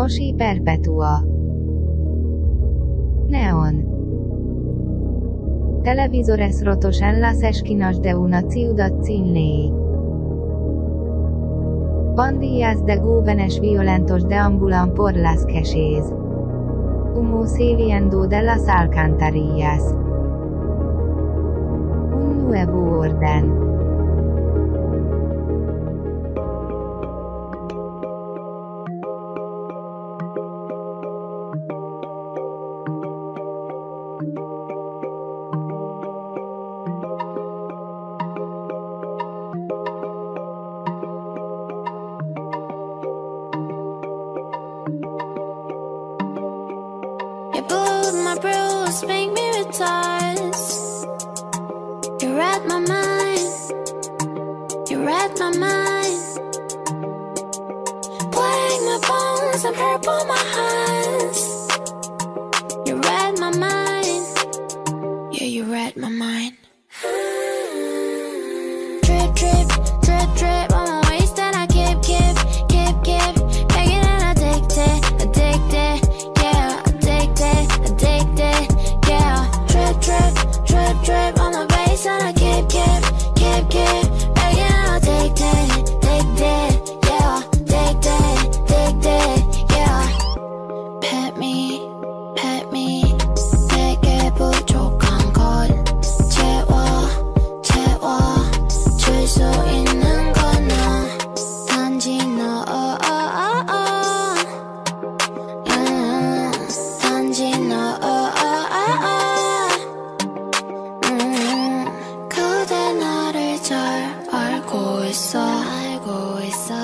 Moshi Perpetua Neon Televisores rotos en las esquinas de una ciudad sin ley. Pandillas de jóvenes violentos deambulan por las calles. Humo saliendo de las alcantarillas. Un nuevo orden. 알고 있어. 알고 있어.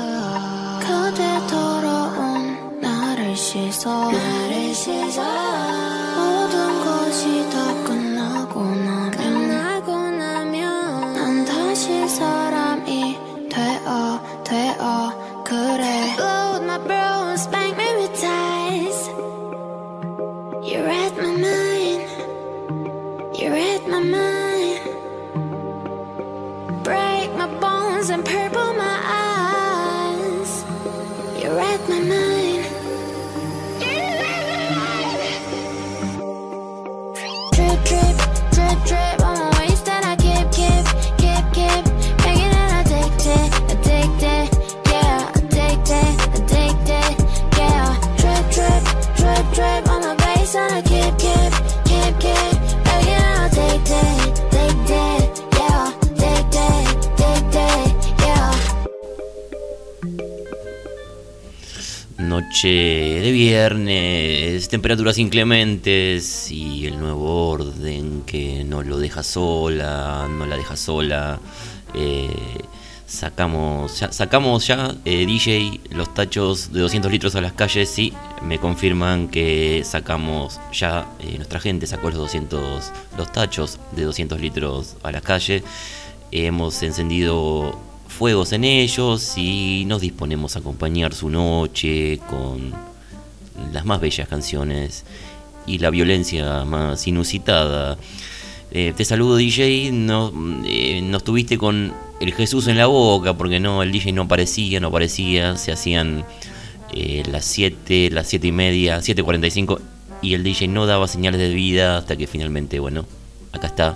그대 더러운 나를 씻어. 나를 씻어. De viernes, temperaturas inclementes y el nuevo orden que no lo deja sola, no la deja sola. Eh, sacamos ya, sacamos ya eh, DJ los tachos de 200 litros a las calles sí me confirman que sacamos ya eh, nuestra gente sacó los 200 los tachos de 200 litros a las calles hemos encendido fuegos en ellos y nos disponemos a acompañar su noche con las más bellas canciones y la violencia más inusitada. Eh, te saludo DJ, no, eh, no estuviste con el Jesús en la boca porque no, el DJ no aparecía, no aparecía, se hacían eh, las 7, las 7 y media, 7.45 y el DJ no daba señales de vida hasta que finalmente, bueno, acá está,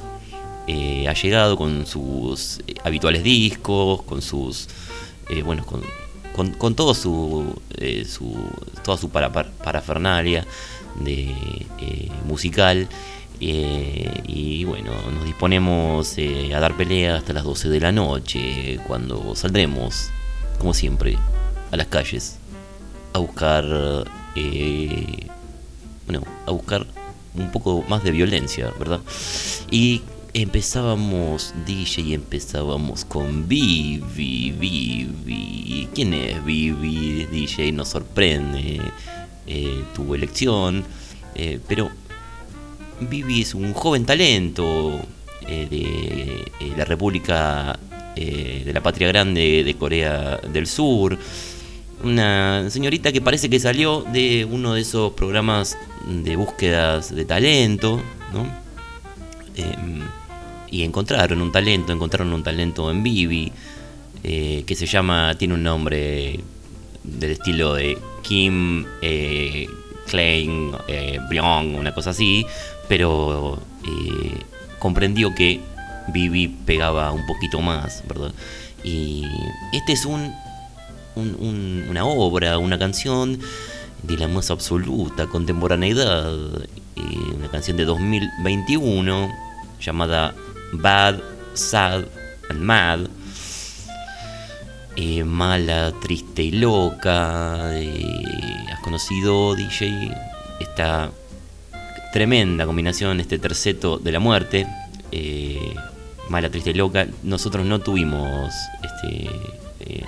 eh, ha llegado con sus eh, habituales discos, con sus, eh, bueno, con, con, todo su, su, toda su parafernalia de musical. y bueno, nos disponemos a dar pelea hasta las 12 de la noche, cuando saldremos, como siempre, a las calles a buscar, bueno, a buscar un poco más de violencia, ¿verdad? Y empezábamos DJ empezábamos con Vivi, Vivi. ¿Quién es Vivi? DJ nos sorprende eh, tu elección, eh, pero Vivi es un joven talento eh, de la República de la Patria Grande de Corea del Sur. Una señorita que parece que salió de uno de esos programas de búsquedas de talento, ¿no? Y encontraron un talento, encontraron un talento en Vivi, eh, que se llama, tiene un nombre del estilo de Kim, eh, Klein, eh, una cosa así, pero eh, comprendió que Vivi pegaba un poquito más, ¿verdad? Y este es un, un- un- una obra, una canción de la más absoluta contemporaneidad, eh, una canción de 2021 llamada Bad, Sad and Mad. Eh, mala, triste y loca. eh, ¿Has conocido, DJ? Esta tremenda combinación, este terceto de la muerte. eh, mala, triste y loca. Nosotros no tuvimos. Este,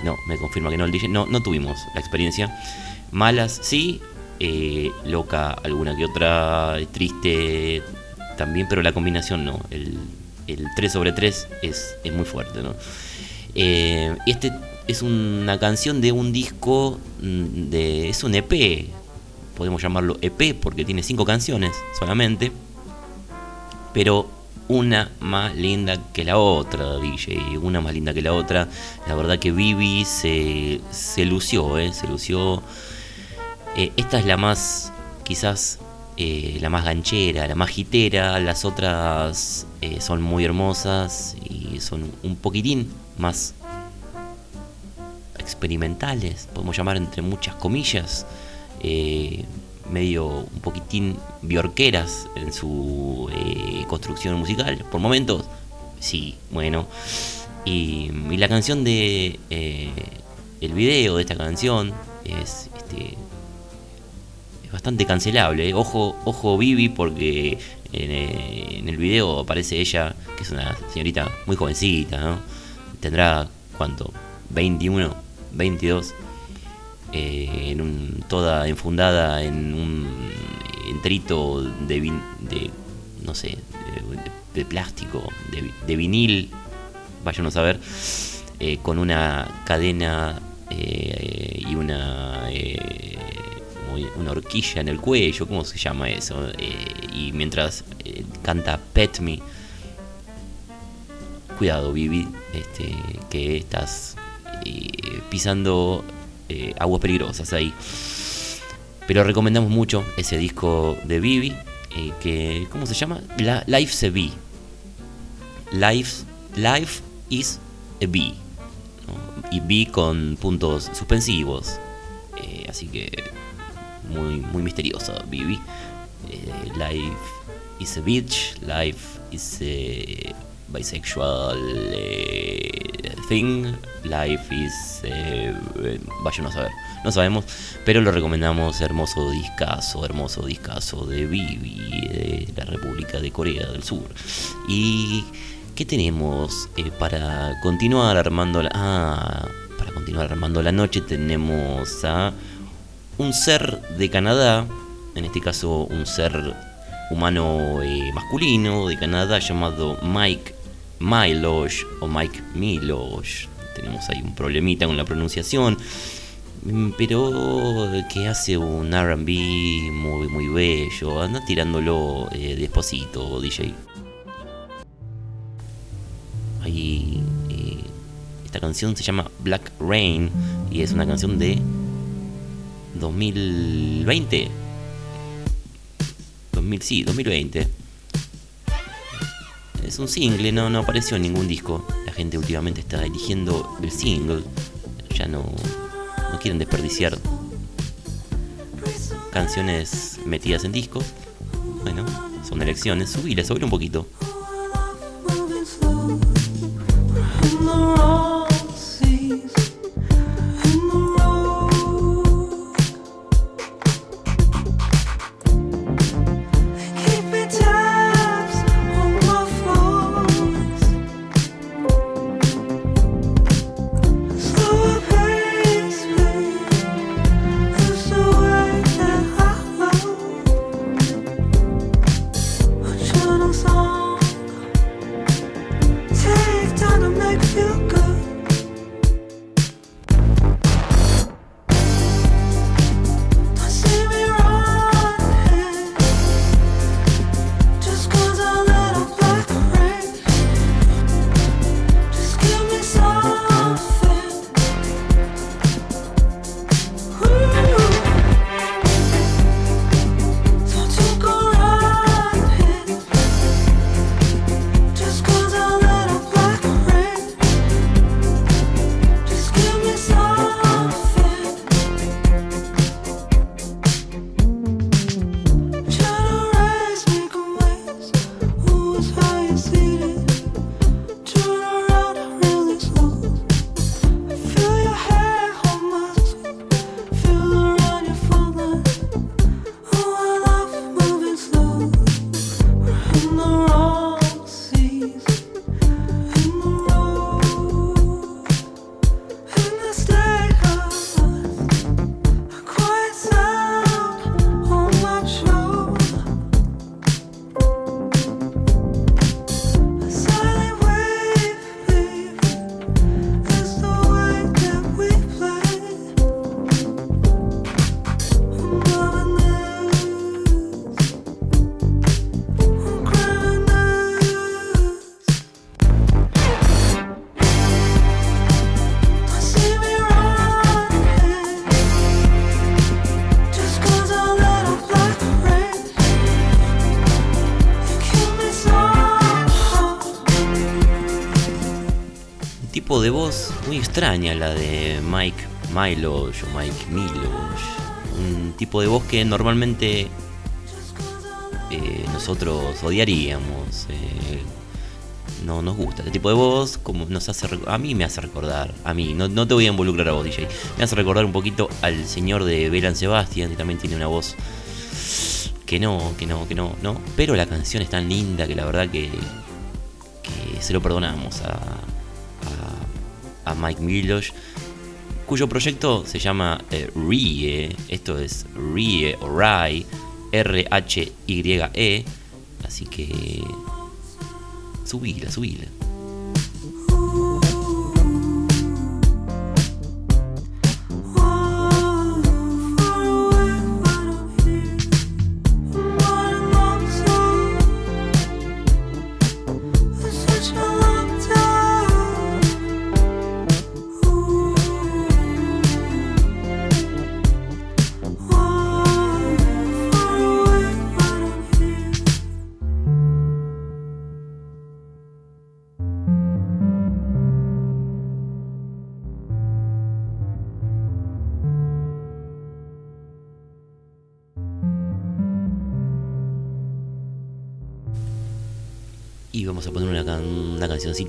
no, me confirma que no el DJ. No, no tuvimos la experiencia. Malas, sí. loca, alguna que otra. Triste también, pero la combinación no. El, el 3 sobre 3 es, es muy fuerte, ¿no? Eh, este es una canción de un disco mm, de es un EP podemos llamarlo EP porque tiene cinco canciones solamente pero una más linda que la otra DJ una más linda que la otra. La verdad que Vivi se, se lució eh, se lució. Eh, esta es la más quizás eh, la más ganchera la más hitera las otras eh, son muy hermosas y son un poquitín más experimentales, podemos llamar entre muchas comillas, eh, medio un poquitín biorqueras en su construcción musical, por momentos, sí, bueno. Y, la canción de. el video de esta canción es. Este, es bastante cancelable. ¿eh? Ojo, ojo Vivi, porque en, eh, en el video aparece ella, que es una señorita muy jovencita, ¿no? Tendrá, ¿cuánto? 21, 22. eh, en un, toda enfundada en un entrito de, de no sé, de, plástico, de, de vinil, vayan a saber, con una cadena y una una horquilla en el cuello, ¿cómo se llama eso? Eh, y mientras eh, canta Pet Me, cuidado Vivi, este, que estás eh, pisando aguas peligrosas ahí. Pero recomendamos mucho ese disco de Vivi, que, ¿cómo se llama? La, Life's a Bee. Life, life is a bee. Y bee con puntos suspensivos. Así que muy, muy misteriosa, Vivi. Eh, life is a bitch. Life is a bisexual eh, thing. Life is. eh, eh, vayan a saber. No sabemos, pero lo recomendamos. Hermoso discazo, hermoso discazo de Vivi, de la República de Corea del Sur. Y. ¿Qué tenemos eh, para continuar armando la. Ah, para continuar armando la noche tenemos a un ser de Canadá, en este caso un ser humano eh, masculino de Canadá llamado Mike Milosh o Mike Milosh. Tenemos ahí un problemita con la pronunciación, mm, pero que hace un RB muy, muy bello. Anda tirándolo eh, despacito, DJ. Ahí, eh, esta canción se llama Black Rain y es una canción de 2020. 2000, sí, 2020. Es un single, no, no apareció en ningún disco. La gente últimamente está eligiendo el single. Ya no, no quieren desperdiciar canciones metidas en discos. Bueno, son elecciones. Subile, subile un poquito. Extraña la de Mike Milosh o Mike. Un tipo de voz que normalmente eh, nosotros odiaríamos. eh, no nos gusta este tipo de voz, como nos hace a mí me hace recordar, a mí, no, no te voy a involucrar a vos, DJ, me hace recordar un poquito al señor de Belan Sebastian, que también tiene una voz que no, que no, que no, no, pero la canción es tan linda que la verdad que, que se lo perdonamos a Mike Milosh, cuyo proyecto se llama eh, RIE, esto es RIE o RAI, R-H-Y-E, así que subila, subila.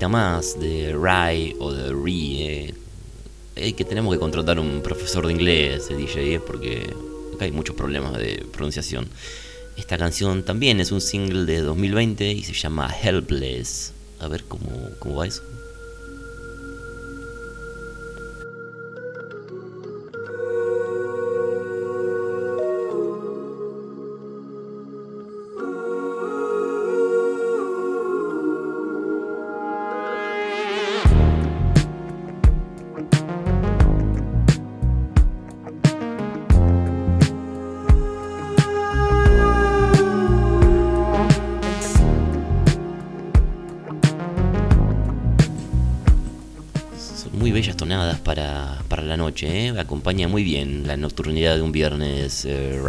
Más de Rai o de Rie. Eh, que tenemos que contratar un profesor de inglés, de DJ, porque acá hay muchos problemas de pronunciación. Esta canción también es un single de 2020 y se llama Helpless. A ver cómo, cómo va eso. Para, la noche, ¿eh? acompaña muy bien la nocturnidad de un viernes eh.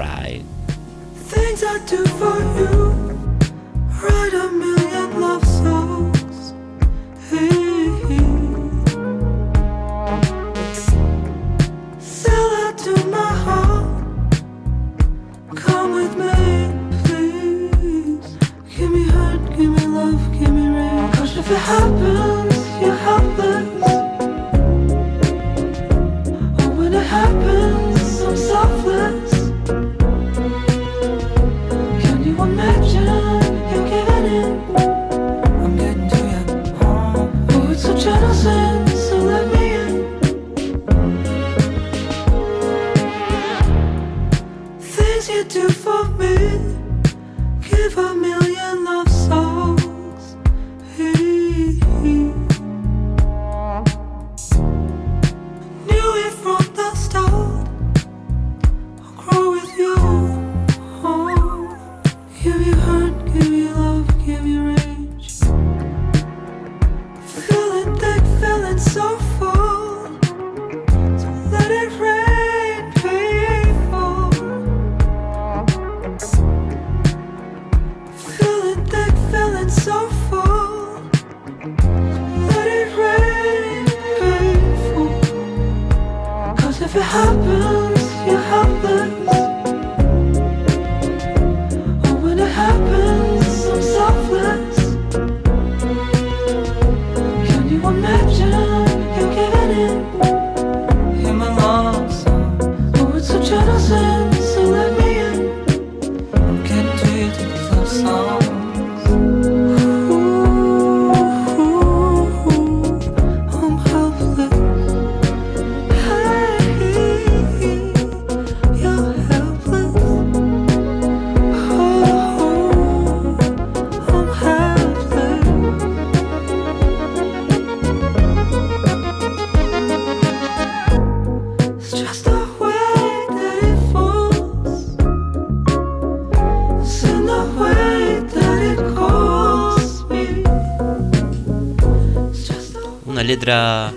Letra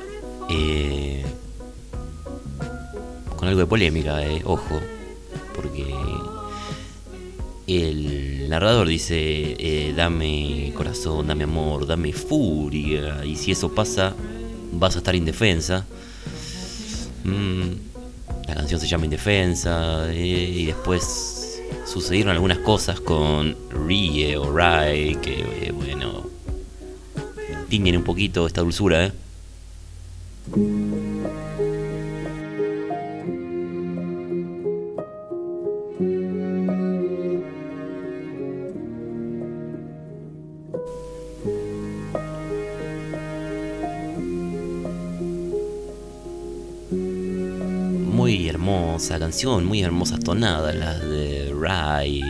eh, con algo de polémica, eh, ojo, porque el narrador dice, eh, dame corazón, dame amor, dame furia, y si eso pasa, vas a estar indefensa. Mm, la canción se llama Indefensa y después sucedieron algunas cosas con Rie o Rai que, bueno, tiñen un poquito esta dulzura, ¿eh? Muy hermosa canción, muy hermosas tonadas las de Rai.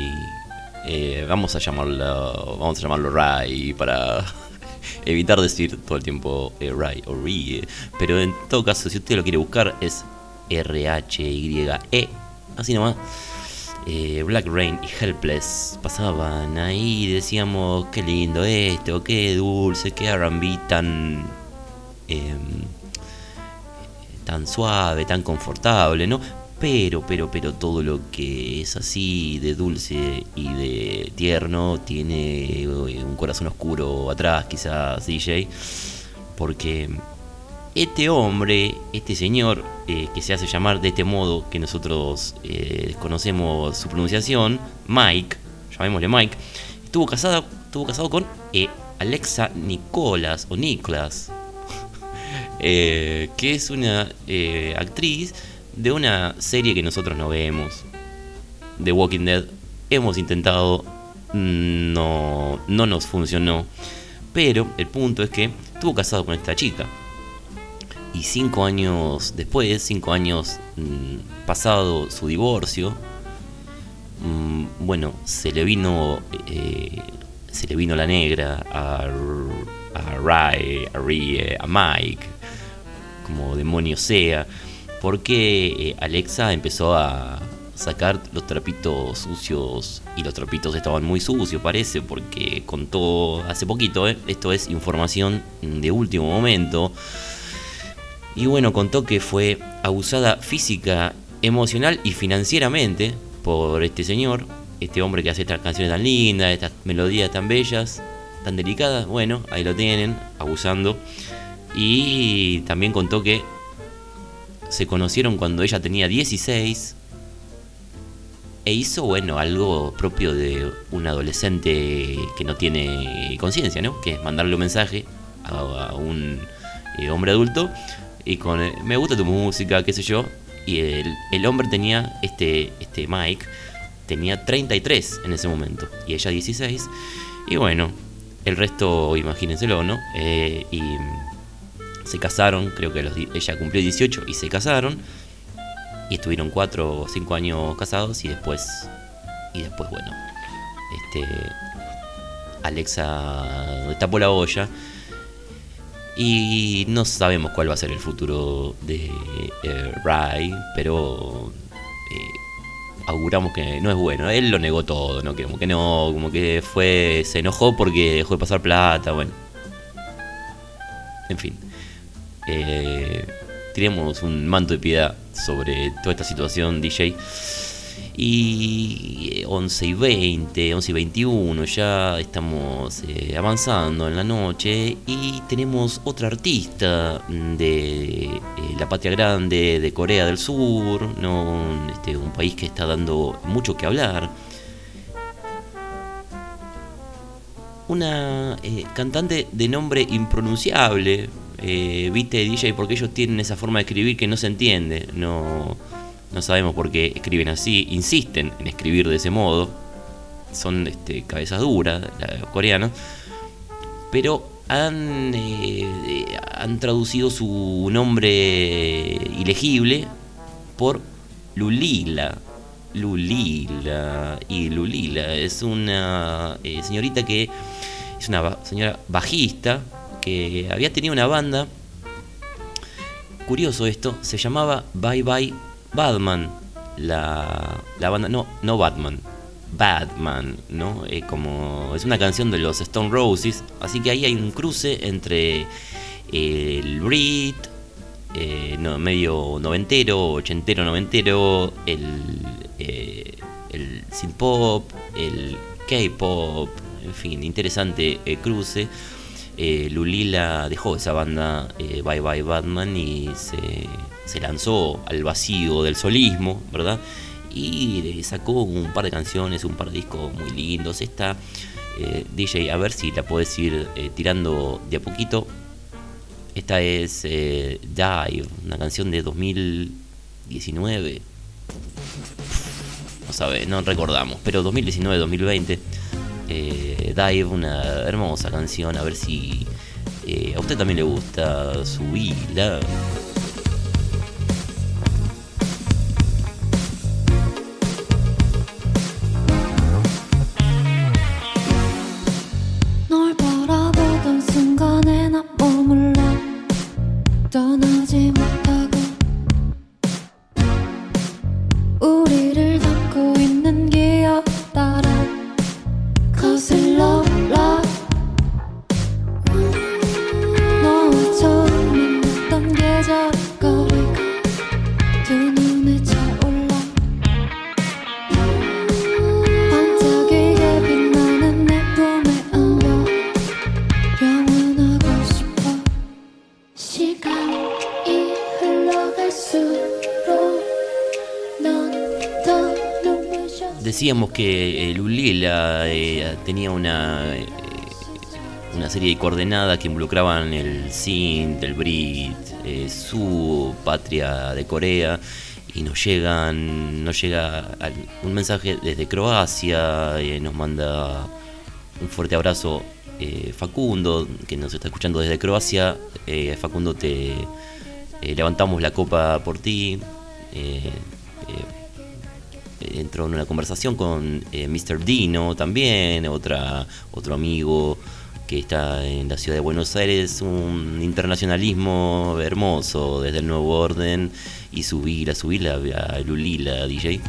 Eh, vamos a llamarlo, vamos a llamarlo Rai para evitar decir todo el tiempo eh, Rai o. Pero en todo caso, si usted lo quiere buscar, es R-H-Y-E. Así nomás. Eh, Black Rain y Helpless pasaban ahí y decíamos qué lindo esto, qué dulce, qué R&B tan em, tan suave, tan confortable, ¿no? Pero, pero, pero todo lo que es así de dulce y de tierno tiene eh, un corazón oscuro atrás, quizás DJ, porque este hombre, este señor, eh, que se hace llamar de este modo, que nosotros eh, conocemos su pronunciación, Mike, llamémosle Mike, estuvo casado, estuvo casado con Alexa Nicolas o Niklas, eh, que es una actriz de una serie que nosotros no vemos, The Walking Dead. Hemos intentado, mm, no, no nos funcionó, pero el punto es que estuvo casado con esta chica. Y cinco años después, cinco años mm, pasado su divorcio, mm, bueno, se le vino, eh, se le vino la negra a, a Ray, a Rie, a Mike, como demonio sea, porque eh, Alexa empezó a sacar los trapitos sucios y los trapitos estaban muy sucios parece porque contó hace poquito, eh, esto es información de último momento, y bueno, contó que fue abusada física, emocional y financieramente por este señor, este hombre que hace estas canciones tan lindas, estas melodías tan bellas, tan delicadas. Bueno, ahí lo tienen, abusando. Y también contó que se conocieron cuando ella tenía 16 e hizo, bueno, algo propio de un adolescente que no tiene conciencia, ¿no? Que es mandarle un mensaje a, un eh, hombre adulto y con eh, me gusta tu música, qué sé yo. Y el, el hombre tenía, este, este Mike, tenía 33 en ese momento y ella 16. Y bueno, el resto, imagínenselo, ¿no? Eh, y se casaron, creo que los ella cumplió 18 y se casaron. Y estuvieron 4 o 5 años casados y después, y después, bueno, este, Alexa tapó la olla. Y no sabemos cuál va a ser el futuro de eh, Ray, pero eh, auguramos que no es bueno. Él lo negó todo, ¿no? Que como que no, como que fue, se enojó porque dejó de pasar plata, bueno. En fin. Eh, un manto de piedad sobre toda esta situación, DJ. Y eh, 11 y 20, 11 y 21, ya estamos eh, avanzando en la noche y tenemos otra artista de eh, la patria grande de Corea del Sur, ¿no? este, un país que está dando mucho que hablar. Una eh, cantante de nombre impronunciable, eh, viste DJ, porque ellos tienen esa forma de escribir que no se entiende, no, no sabemos por qué escriben así, insisten en escribir de ese modo, son este, cabezas duras, los coreanos, pero han, eh, han traducido su nombre ilegible por Lulila. Lulila. Y Lulila es una eh, señorita que es una señora bajista había tenido una banda. Curioso esto, se llamaba Bye Bye Batman. La, la banda, no, no Batman, Batman, ¿no? Eh, como es una canción de los Stone Roses, así que ahí hay un cruce entre eh, el Brit, eh, no, medio noventero, ochentero, noventero, el, eh, el synth pop, el K-pop, en fin, interesante cruce. Eh, Lulila dejó esa banda eh, Bye Bye Batman y se, lanzó al vacío del solismo, ¿verdad? Y sacó un par de canciones, un par de discos muy lindos. Esta, eh, DJ, a ver si la puedes ir tirando de a poquito. Esta es Dive, una canción de 2019. No sabe, no recordamos, pero 2019-2020. Eh, Dive, una hermosa canción, a ver si eh, a usted también le gusta subirla. Decíamos que eh, Lulila eh, tenía una, eh, una serie de coordenadas que involucraban el Sindh, el Brit, su patria de Corea y nos llegan nos llega un mensaje desde Croacia, nos manda un fuerte abrazo Facundo que nos está escuchando desde Croacia. Facundo te levantamos la copa por ti. Entró en una conversación con eh, Mr. Dino también, otra, otro amigo que está en la ciudad de Buenos Aires, un internacionalismo hermoso desde el nuevo orden y subir, a subir a Lulila, DJ.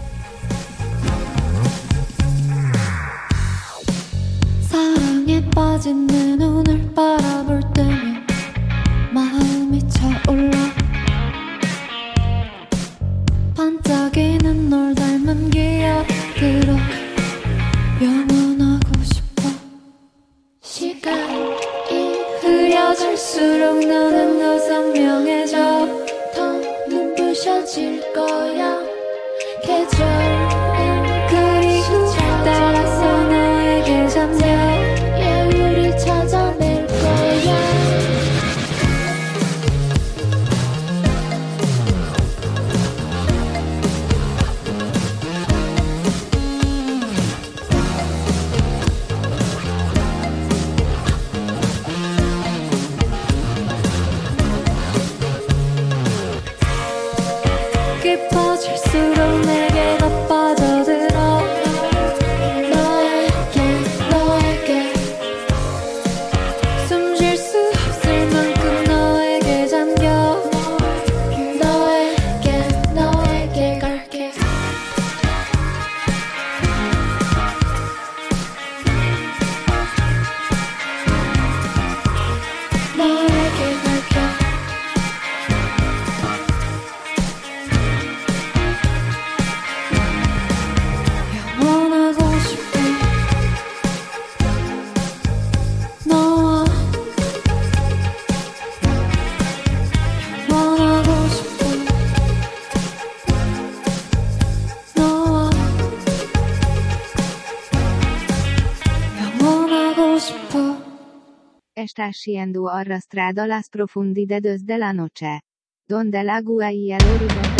Estás siendo arrastrado a las profundidades de la noche. Donde el agua y el horizonte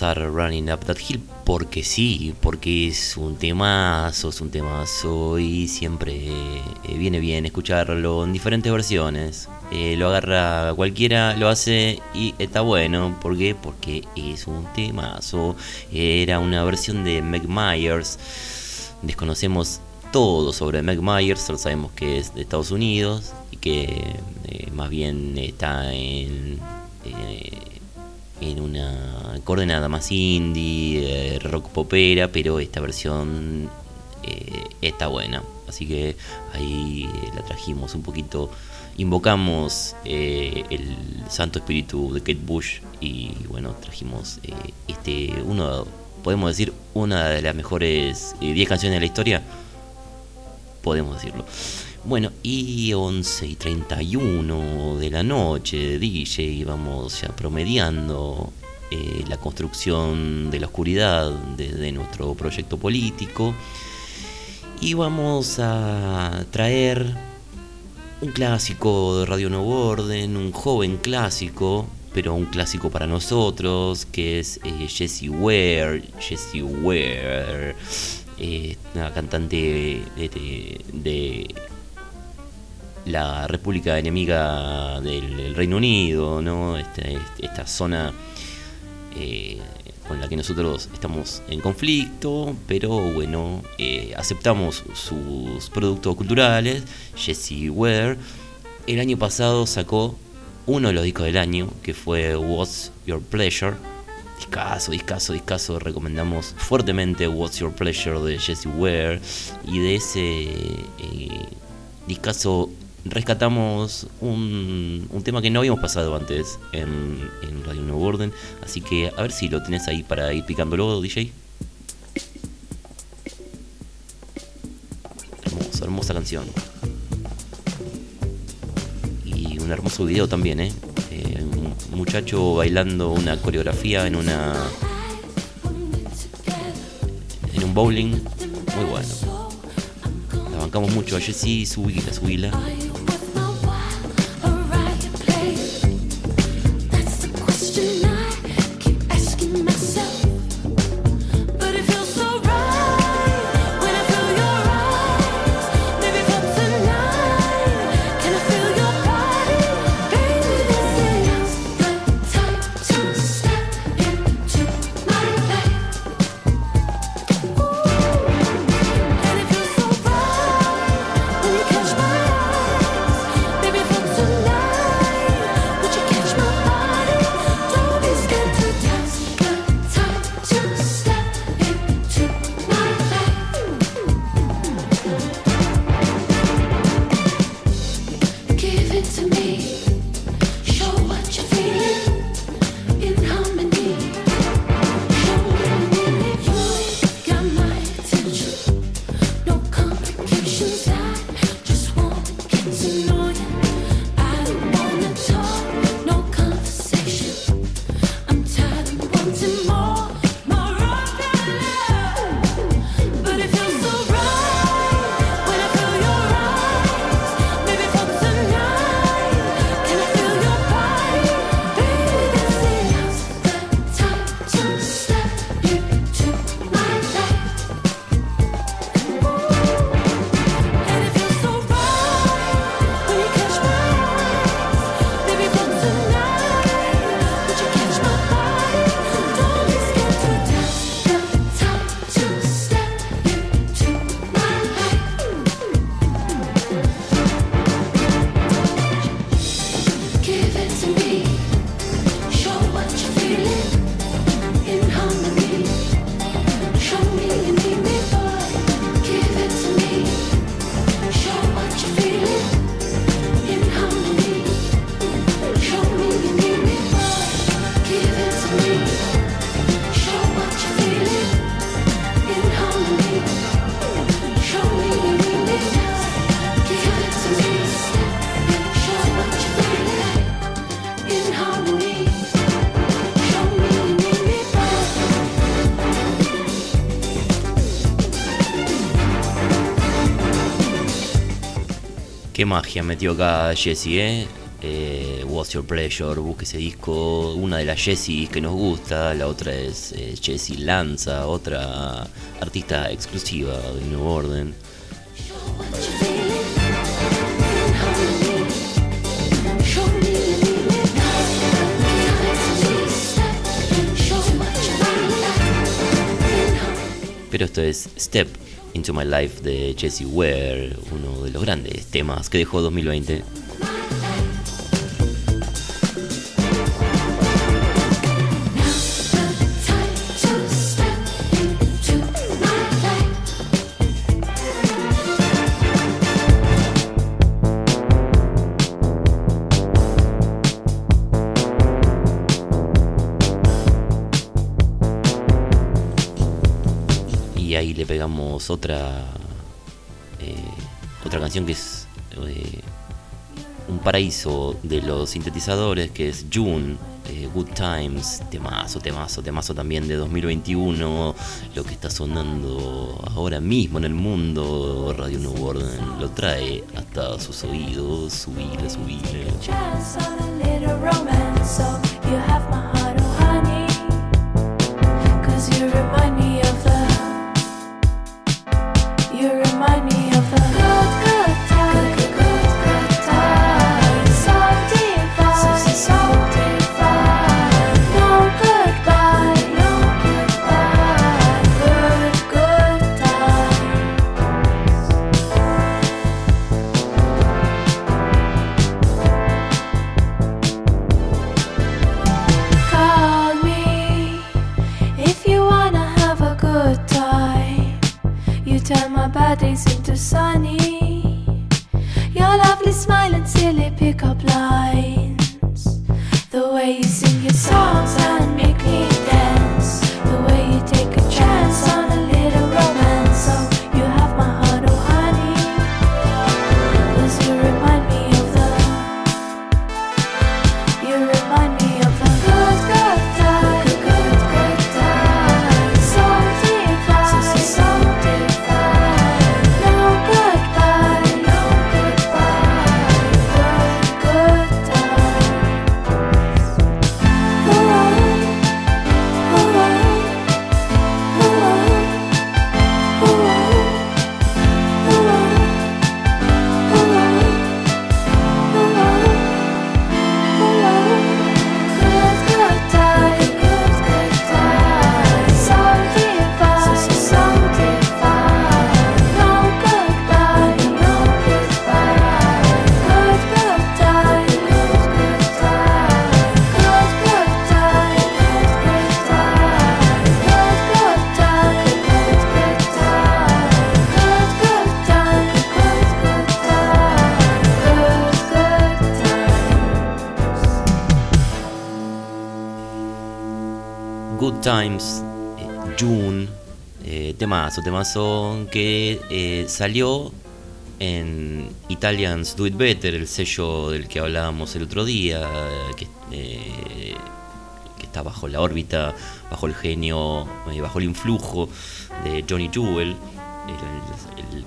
Running Up That Hill? Porque sí, porque es un temazo, es un temazo y siempre eh, viene bien escucharlo en diferentes versiones. Eh, lo agarra cualquiera, lo hace y está bueno. ¿Por qué? Porque es un temazo. Era una versión de Meg Myers. Desconocemos todo sobre Meg Myers, solo sabemos que es de Estados Unidos y que eh, más bien está en, en una coordenada más indie, eh, rock popera, pero esta versión eh, está buena. Así que ahí eh, la trajimos un poquito. Invocamos el Santo Espíritu de Kate Bush y bueno, trajimos este, uno, podemos decir, una de las mejores eh, 10 canciones de la historia podemos decirlo. Bueno, y 11 y 31 de la noche, DJ, vamos ya promediando eh, la construcción de la oscuridad desde nuestro proyecto político. Y vamos a traer un clásico de Radio Nuevo Orden, un joven clásico, pero un clásico para nosotros, que es eh, Jessie Ware. Jessie Ware, eh, una cantante de, de- la República enemiga del, del Reino Unido, ¿no? Este- este- esta zona eh, con la que nosotros estamos en conflicto, pero bueno, eh, aceptamos sus productos culturales. Jessie Ware el año pasado sacó uno de los discos del año, que fue What's Your Pleasure. Discaso, discaso, discaso. Recomendamos fuertemente What's Your Pleasure de Jessie Ware. Y de ese eh, discaso rescatamos un, un tema que no habíamos pasado antes en, Radio Nuevo Orden. Así que a ver si lo tenés ahí para ir picándolo, DJ. Hermosa, hermosa canción. Y un hermoso video también, ¿eh? Eh, un muchacho bailando una coreografía en una en un bowling muy bueno la bancamos mucho a Jessie subila subila magia metió acá Jesse, ¿eh? eh What's Your Pleasure, busque ese disco. Una de las Jessie que nos gusta, la otra es eh, Lanza, otra artista exclusiva de New Orden. Pero esto es Step Into My Life de Jesse Ware, uno de los grandes temas que dejó 2020. Otra eh, otra canción que es eh, un paraíso de los sintetizadores que es June eh, Good Times temazo temazo temazo también de 2021 lo que está sonando ahora mismo en el mundo. Radio New Orden lo trae hasta sus oídos subile subile temazo, temazo que eh, salió en Italians Do It Better, el sello del que hablábamos el otro día, que, está bajo la órbita, bajo el genio, bajo el influjo de Johnny Jewel. El, el,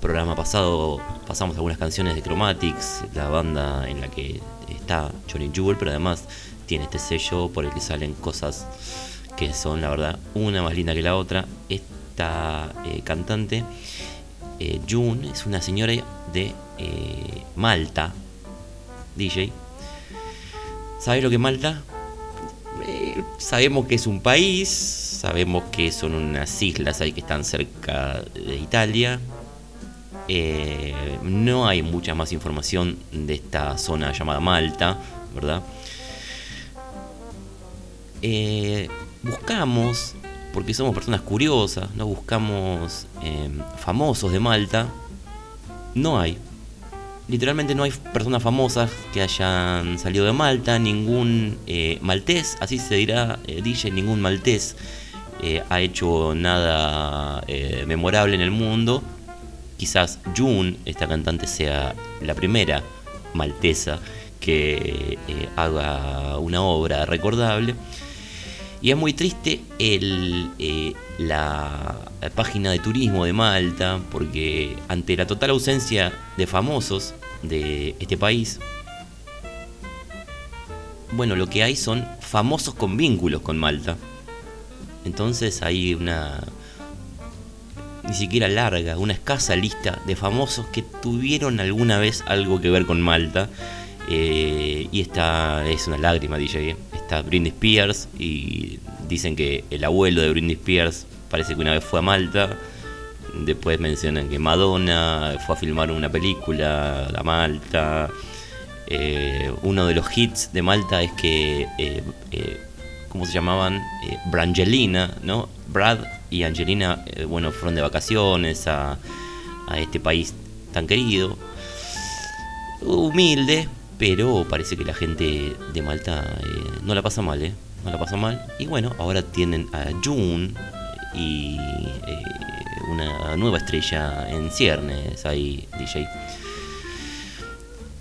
programa pasado pasamos algunas canciones de Chromatics, la banda en la que está Johnny Jewel, pero además tiene este sello por el que salen cosas que son la verdad una más linda que la otra. Eh, cantante, eh, June, es una señora de eh, Malta, DJ. ¿Sabes lo que es Malta? sabemos que es un país, sabemos que son unas islas ahí que están cerca de Italia. no hay mucha más información de esta zona llamada Malta, ¿verdad? buscamos, porque somos personas curiosas, no buscamos em, famosos de Malta, no hay. Literalmente no hay personas famosas que hayan salido de Malta, ningún eh, maltés, así se dirá, eh, DJ, ningún maltés eh, ha hecho nada memorable en el mundo. Quizás June, esta cantante, sea la primera maltesa que haga una obra recordable. Y es muy triste el, eh, la, página de turismo de Malta, porque ante la total ausencia de famosos, de este país, bueno, lo que hay son famosos con vínculos con Malta. Entonces hay una, ni siquiera larga, una escasa lista de famosos que tuvieron alguna vez algo que ver con Malta. Eh, y esta es una lágrima, DJ. Está Britney Spears y dicen que el abuelo de Britney Spears parece que una vez fue a Malta. Después mencionan que Madonna fue a filmar una película a Malta. Eh, uno de los hits de Malta es que, eh, eh, ¿cómo se llamaban? Brangelina, ¿no? Brad y Angelina, bueno, fueron de vacaciones a, a este país tan querido. Humilde, pero parece que la gente de Malta eh, no la pasa mal, ¿eh? No la pasa mal. Y bueno, ahora tienen a June y eh, una nueva estrella en ciernes ahí, DJ.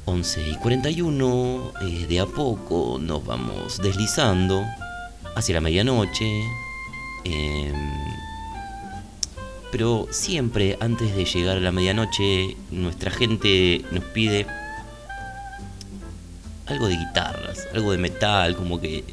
11 y 41, eh, de a poco nos vamos deslizando hacia la medianoche. em, pero siempre antes de llegar a la medianoche, nuestra gente nos pide algo de guitarras, algo de metal, como que eh,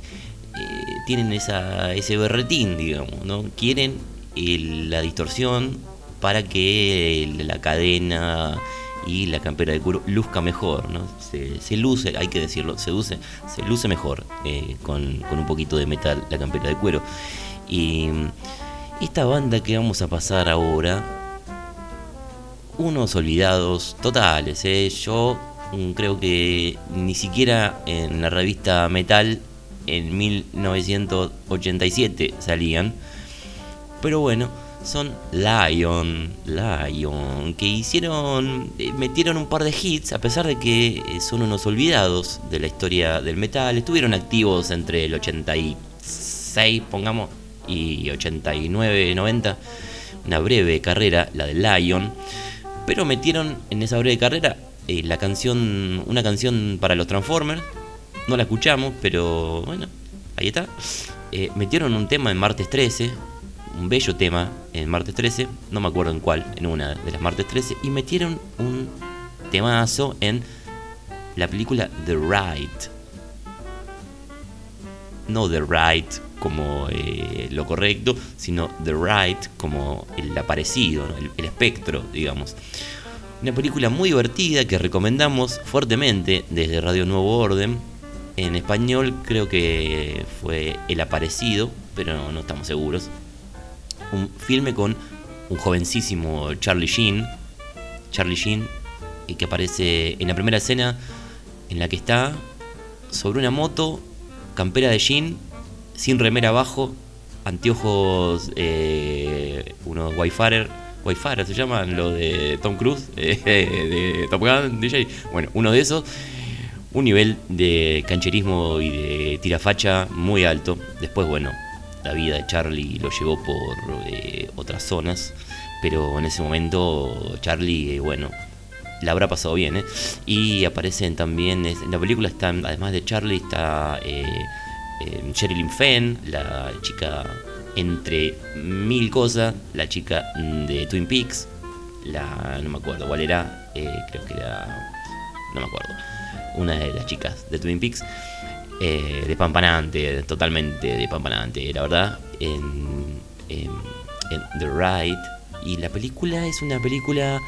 tienen esa, ese berretín, digamos, ¿no? Quieren la distorsión para que la cadena y la campera de cuero luzca mejor, ¿no? Se, luce, hay que decirlo, se luce, se luce mejor eh, con, con un poquito de metal la campera de cuero. Y mm, esta banda que vamos a pasar ahora, unos olvidados totales, ¿eh? Yo creo que ni siquiera en la revista Metal en 1987 salían. Pero bueno, son Lion, Lion, que hicieron, eh, metieron un par de hits a pesar de que eh, son unos olvidados de la historia del metal. Estuvieron activos entre el 86, pongamos, y 89, 90. Una breve carrera, la de Lion. Pero metieron en esa breve carrera eh, la canción, una canción para los Transformers. No la escuchamos, pero bueno, ahí está. Eh, metieron un tema en martes 13, un bello tema en martes 13, no me acuerdo en cuál, en una de las martes 13, y metieron un temazo en la película The Right. No The Right como eh, lo correcto, sino The Right como el aparecido, ¿no? el, el espectro, digamos. Una película muy divertida que recomendamos fuertemente desde Radio Nuevo Orden. En español creo que fue El Aparecido, pero no estamos seguros. Un filme con un jovencísimo Charlie Sheen. Charlie Sheen, que aparece en la primera escena en la que está sobre una moto, campera de jean, sin remera abajo, anteojos, eh, unos Wi-Fi, Wi-Fi se llaman, los de Tom Cruise, eh, de Top Gun, DJ. Bueno, uno de esos. Un nivel de cancherismo y de tirafacha muy alto. Después, bueno, la vida de Charlie lo llevó por eh, otras zonas. Pero en ese momento, Charlie, eh, bueno, la habrá pasado bien, ¿eh? Y aparecen también, en la película están, además de Charlie, está eh, eh, Sherilyn Fenn, la chica entre mil cosas, la chica de Twin Peaks, la, no me acuerdo cuál era, eh, creo que era, no me acuerdo, una de las chicas de Twin Peaks, eh, de Pampanante, totalmente de Pampanante, la verdad, en, en- en The Ride. Y la película es una película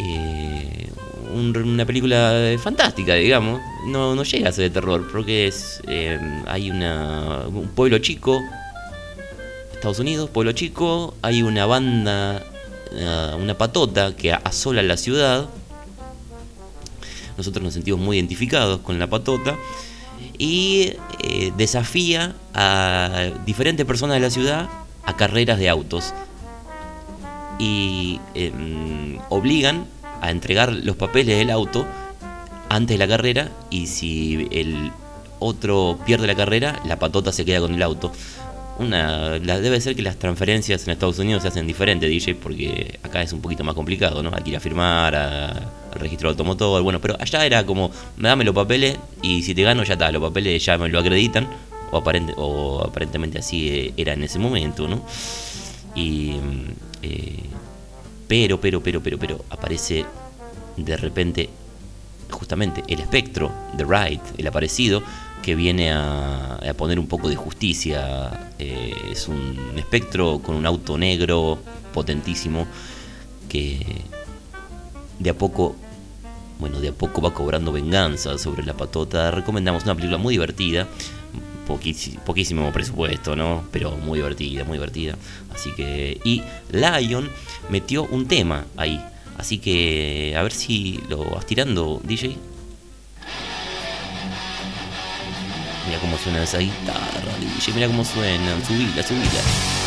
eh, un- una película fantástica, digamos. No, no llega a ser de terror, porque es eh, hay una, un pueblo chico, Estados Unidos, pueblo chico, hay una banda, eh, una patota que asola la ciudad. Nosotros nos sentimos muy identificados con la patota y eh, desafía a diferentes personas de la ciudad a carreras de autos y em, obligan a entregar los papeles del auto antes de la carrera y si el otro pierde la carrera, la patota se queda con el auto. Una, la, debe ser que las transferencias en Estados Unidos se hacen diferentes, DJ, porque acá es un poquito más complicado, ¿no? Hay que ir a firmar a- al registro automotor, bueno, pero allá era como, dame los papeles y si te gano ya está, los papeles ya me lo acreditan, o, aparente, o aparentemente así eh, era en ese momento, ¿no? Y. eh, pero, pero, pero, pero, pero, aparece de repente, justamente el espectro, The Right, el aparecido, que viene a, a poner un poco de justicia. Eh, es un espectro con un auto negro potentísimo que de a poco, bueno, de a poco va cobrando venganza sobre la patota. Recomendamos una película muy divertida, poquísimo, presupuesto, ¿no? Pero muy divertida, muy divertida. Así que. Y Lion metió un tema ahí. Así que a ver si lo vas DJ. Mira cómo suena esa guitarra, DJ. Mira cómo suena. Subila, subila.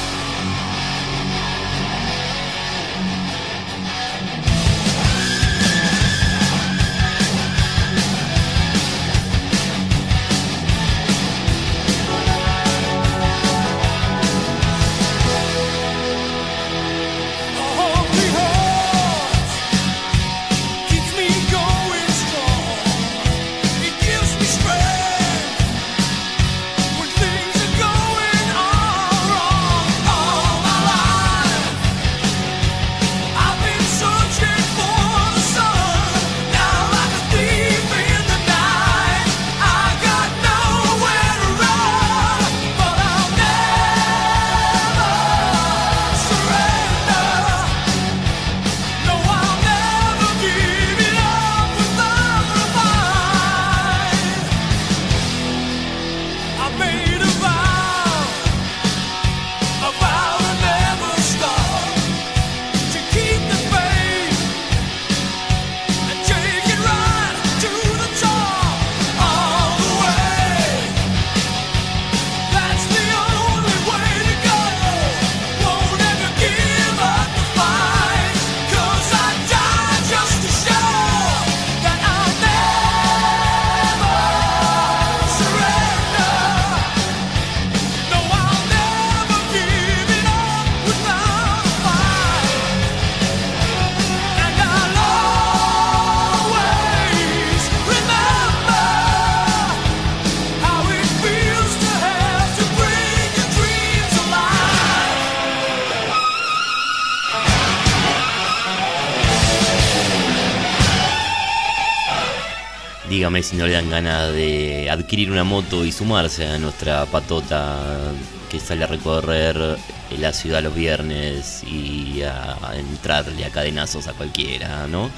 Dígame si no le dan ganas de adquirir una moto y sumarse a nuestra patota que sale a recorrer la ciudad los viernes y a entrarle a cadenazos a cualquiera, ¿no?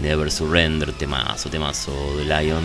Never Surrender, temazo, temazo de Lion.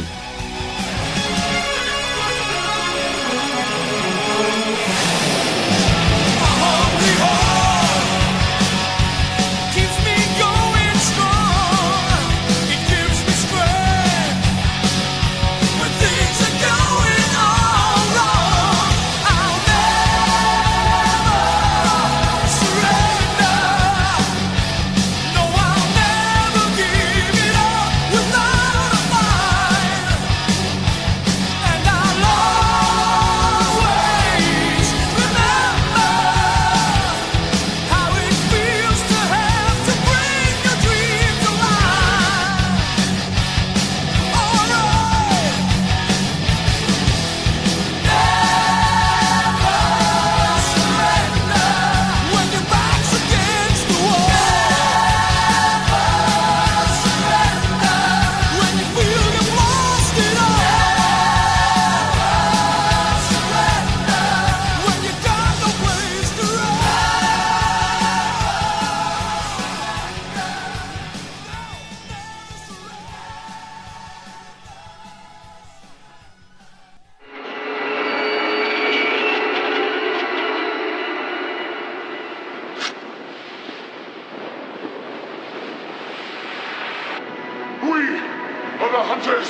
The hunters.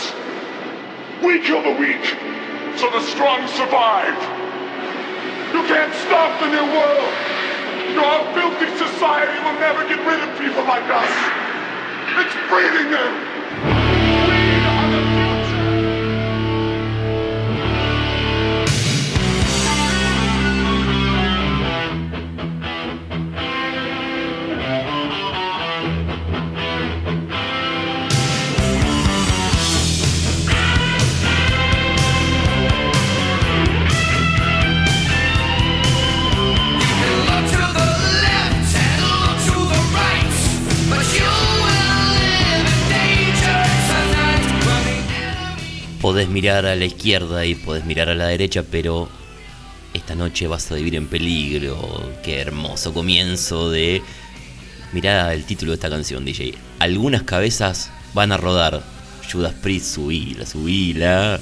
We kill the weak, so the strong survive. You can't stop the new world. Your filthy society will never get rid of people like us. It's breeding them. Podés mirar a la izquierda y podés mirar a la derecha, pero esta noche vas a vivir en peligro. Qué hermoso comienzo de... Mirá el título de esta canción, DJ. Algunas cabezas van a rodar. Judas Priest, subila, subila.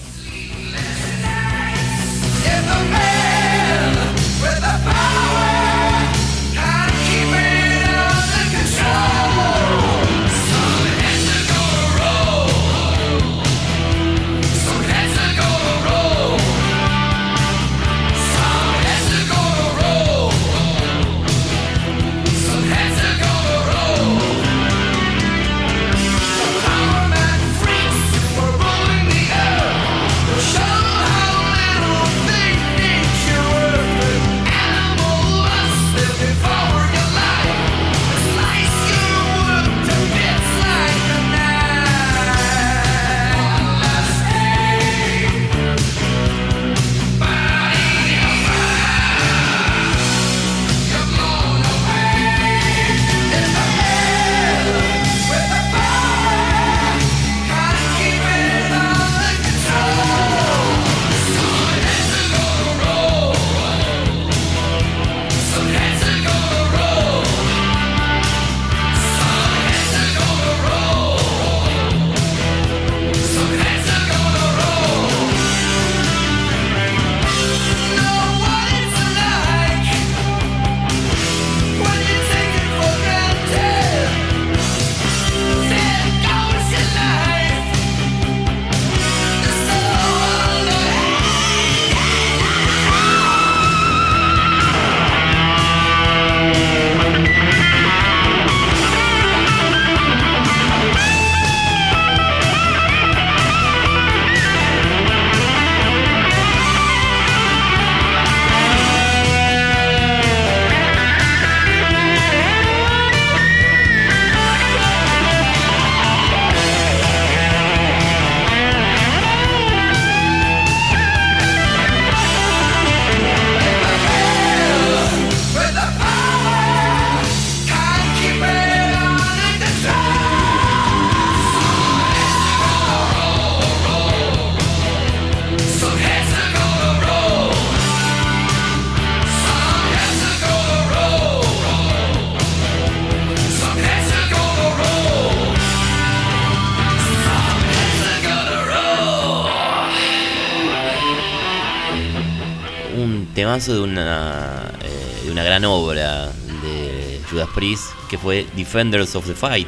De una, eh, de una gran obra de Judas Priest que fue Defenders of the Fight.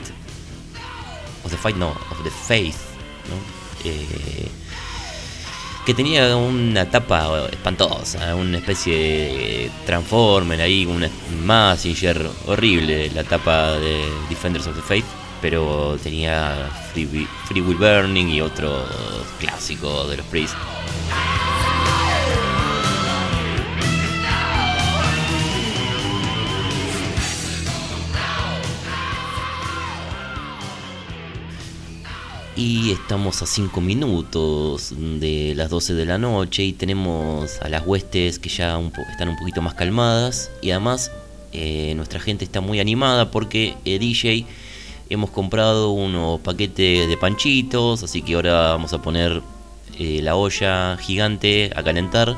Of the Fight, no, of the Faith. Eh, que tenía una tapa espantosa, una especie de Transformer ahí, una Massinger horrible, la tapa de Defenders of the Faith, pero tenía Free, Free Will Burning y otros clásicos de los Priest. Y estamos a 5 minutos de las 12 de la noche y tenemos a las huestes que ya están un poquito más calmadas. Y además eh, nuestra gente está muy animada porque eh, DJ hemos comprado unos paquetes de panchitos, así que ahora vamos a poner eh, la olla gigante a calentar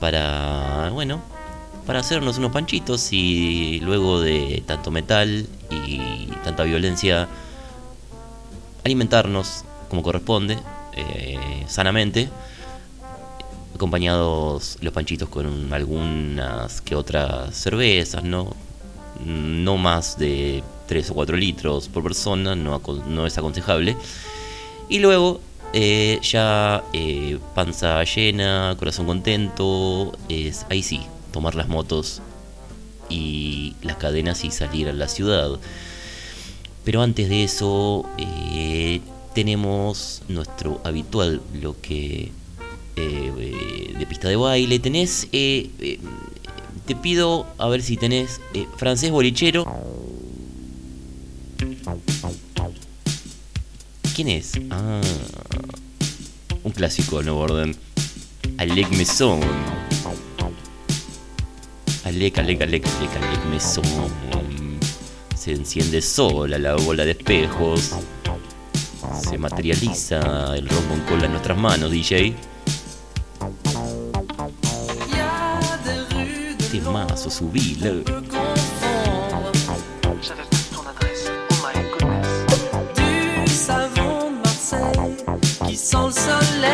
para, bueno, para hacernos unos panchitos y luego de tanto metal y tanta violencia alimentarnos como corresponde, eh, sanamente, acompañados los panchitos con algunas que otras cervezas, ¿no? No más de 3 o 4 litros por persona, no, no es aconsejable. Y luego, eh, ya eh, panza llena, corazón contento, es ahí sí, tomar las motos y las cadenas y salir a la ciudad. Pero antes de eso, eh, tenemos nuestro habitual bloque eh, eh, de pista de baile. Tenés, eh, te pido a ver si tenés francés bolichero. ¿Quién es? Ah, un clásico de Nuevo Orden. Alec Maison. Alec, Alec, Alec, Alec, Alec Maison se enciende sola la bola de espejos, se materializa el rombo en cola en nuestras manos, DJ. Temazo, subile. qui.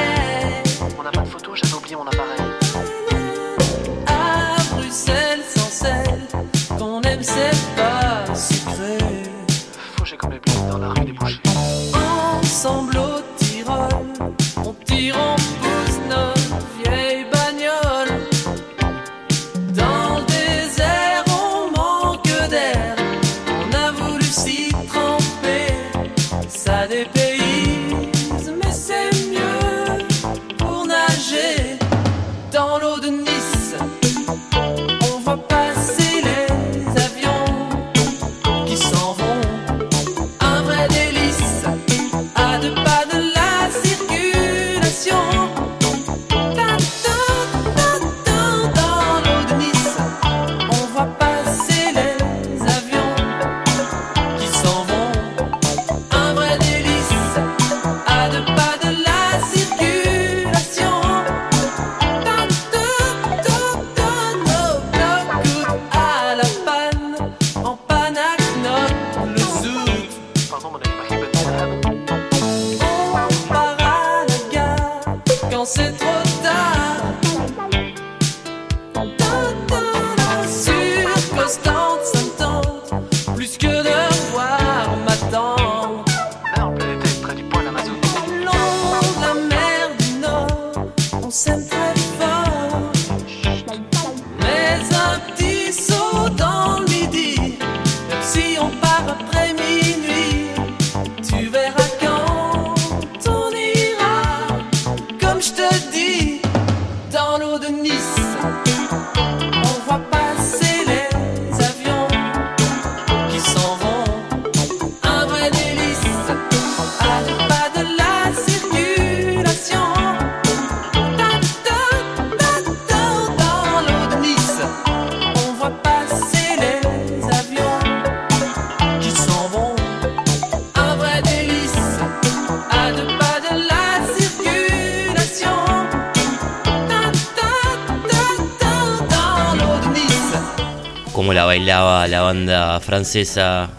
la bailaba la banda francesa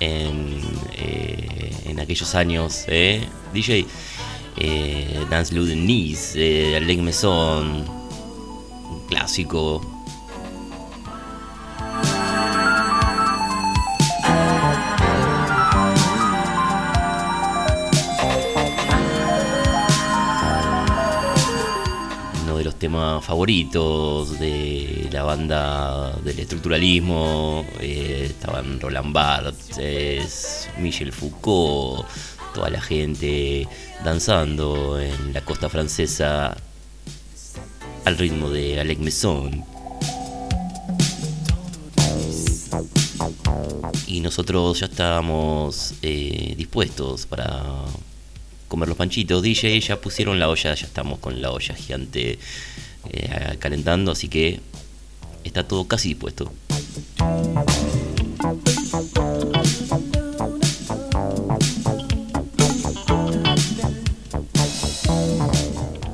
en, eh, en aquellos años. Eh, DJ. Eh, Dance Ludenice, eh, Alec Mesón, un clásico favoritos de la banda del estructuralismo. Eh, estaban Roland Barthes, Michel Foucault, toda la gente danzando en la costa francesa al ritmo de Alec Messon. Y nosotros ya estábamos eh, dispuestos para comer los panchitos. DJ, ya pusieron la olla, ya estamos con la olla gigante eh, calentando, así que está todo casi dispuesto.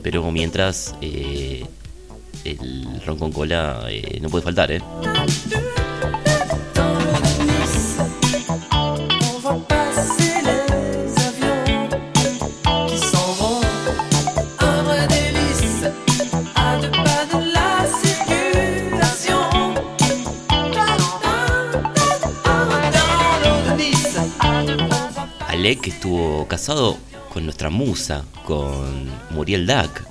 Pero mientras eh, el ron con cola eh, no puede faltar, ¿eh? Malek estuvo casado con nuestra musa, con Muriel Dac,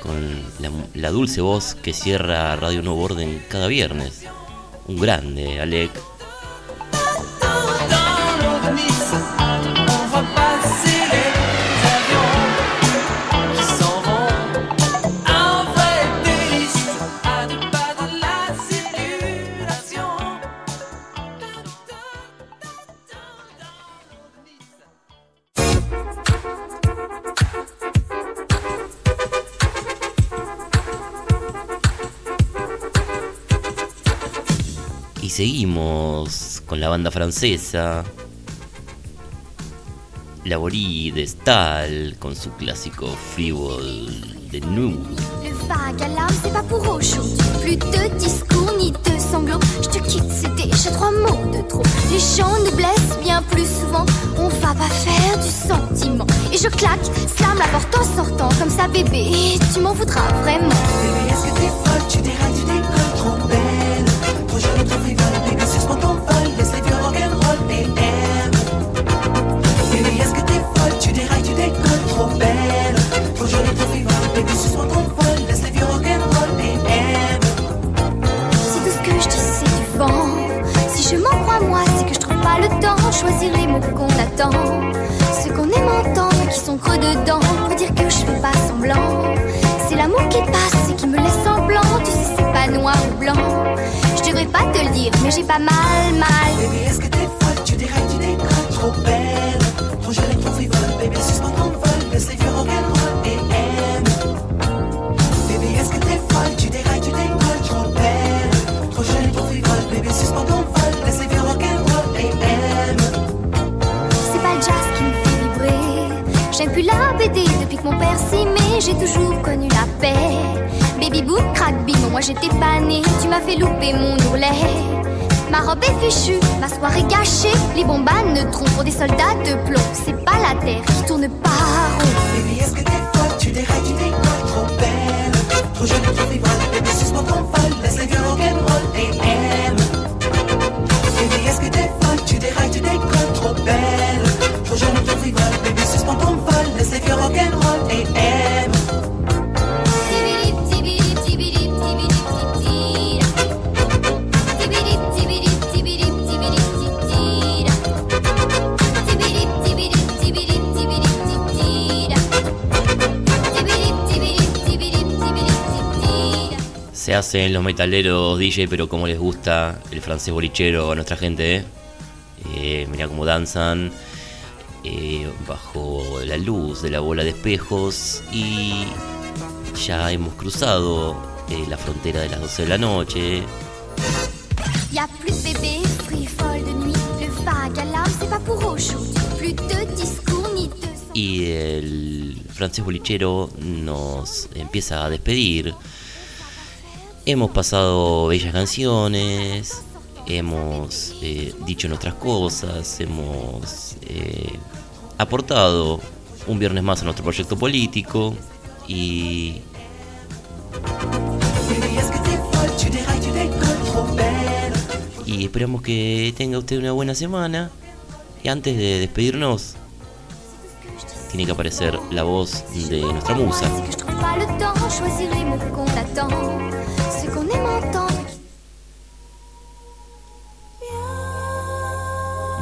con la, la dulce voz que cierra Radio Nuevo Orden cada viernes. Un grande, Alec. seguimos con la banda francesa. La de Stahl con su clásico Frivol de nous. Le vague à l'âme, c'est pas pour aujourd'hui. Plus de discours ni de sanglots. Je te quitte, c'est déjà trois mots de trop. Les gens nous blessent bien plus souvent. On va pas faire du sentiment. Et je claque, slam la porte en sortant. Comme ça, bébé, tu m'en voudras vraiment. Bébé, est-ce que t'es folle, tu dérailles, tu attend Ceux qu'on aime entendre qui sont creux dedans Pour dire que je fais pas semblant. C'est l'amour qui passe et qui me laisse en blanc Tu sais c'est pas noir ou blanc. Je devrais pas te le dire mais j'ai pas mal mal. Bébé, est-ce que t'es folle Tu dérailles, tu décolles, trop belle? Plus la BD depuis que mon père s'aimait. J'ai toujours connu la paix. Baby boot, crack bing, moi j'étais pas. Tu m'as fait louper mon ourlet. Ma robe est fichue, ma soirée gâchée. Les bombes à neutrons pour des soldats de plomb. C'est pas la terre qui tourne pas rond. Baby, est-ce que t'es folle? Tu dérailles, tu décolles, trop belle. Trop jolie, trop. Bébé, suspends ton vol. Laisse les vieux rock'n'roll et aime. Baby, est-ce que t'es folle? Tu dérailles, tu décolles, trop belle. Trop jolie, trop frivole. Bébé, suspends ton vol. Hacen los metaleros DJ, pero como les gusta el francés bolichero a nuestra gente, ¿eh? Eh, mirá cómo danzan eh, bajo la luz de la bola de espejos y ya hemos cruzado eh, la frontera de las 12 de la noche. Y a plus de bébés, free folle de nuit. Le vague à c'est pas pour aujourd'hui. Plus de discours ni de y el francés bolichero nos empieza a despedir. Hemos pasado bellas canciones, hemos eh, dicho nuestras cosas, hemos eh, aportado un viernes más a nuestro proyecto político y y esperamos que tenga usted una buena semana. Y antes de despedirnos, tiene que aparecer la voz de nuestra musa.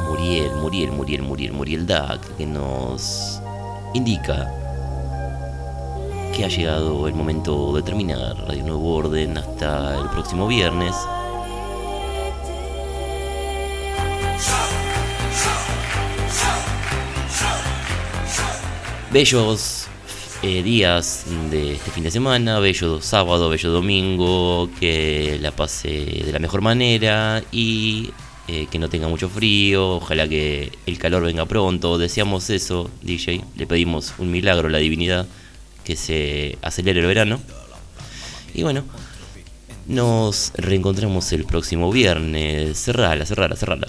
Muriel, Muriel, Muriel, Muriel, Muriel Dac, que nos indica que ha llegado el momento de terminar Radio Nuevo Orden hasta el próximo viernes. Bellos eh, días de este fin de semana, bello sábado, bello domingo, que la pase de la mejor manera y eh, que no tenga mucho frío, ojalá que el calor venga pronto, deseamos eso, DJ, le pedimos un milagro a la divinidad, que se acelere el verano. Y bueno, nos reencontramos el próximo viernes, cerrala, cerrala, cerrala.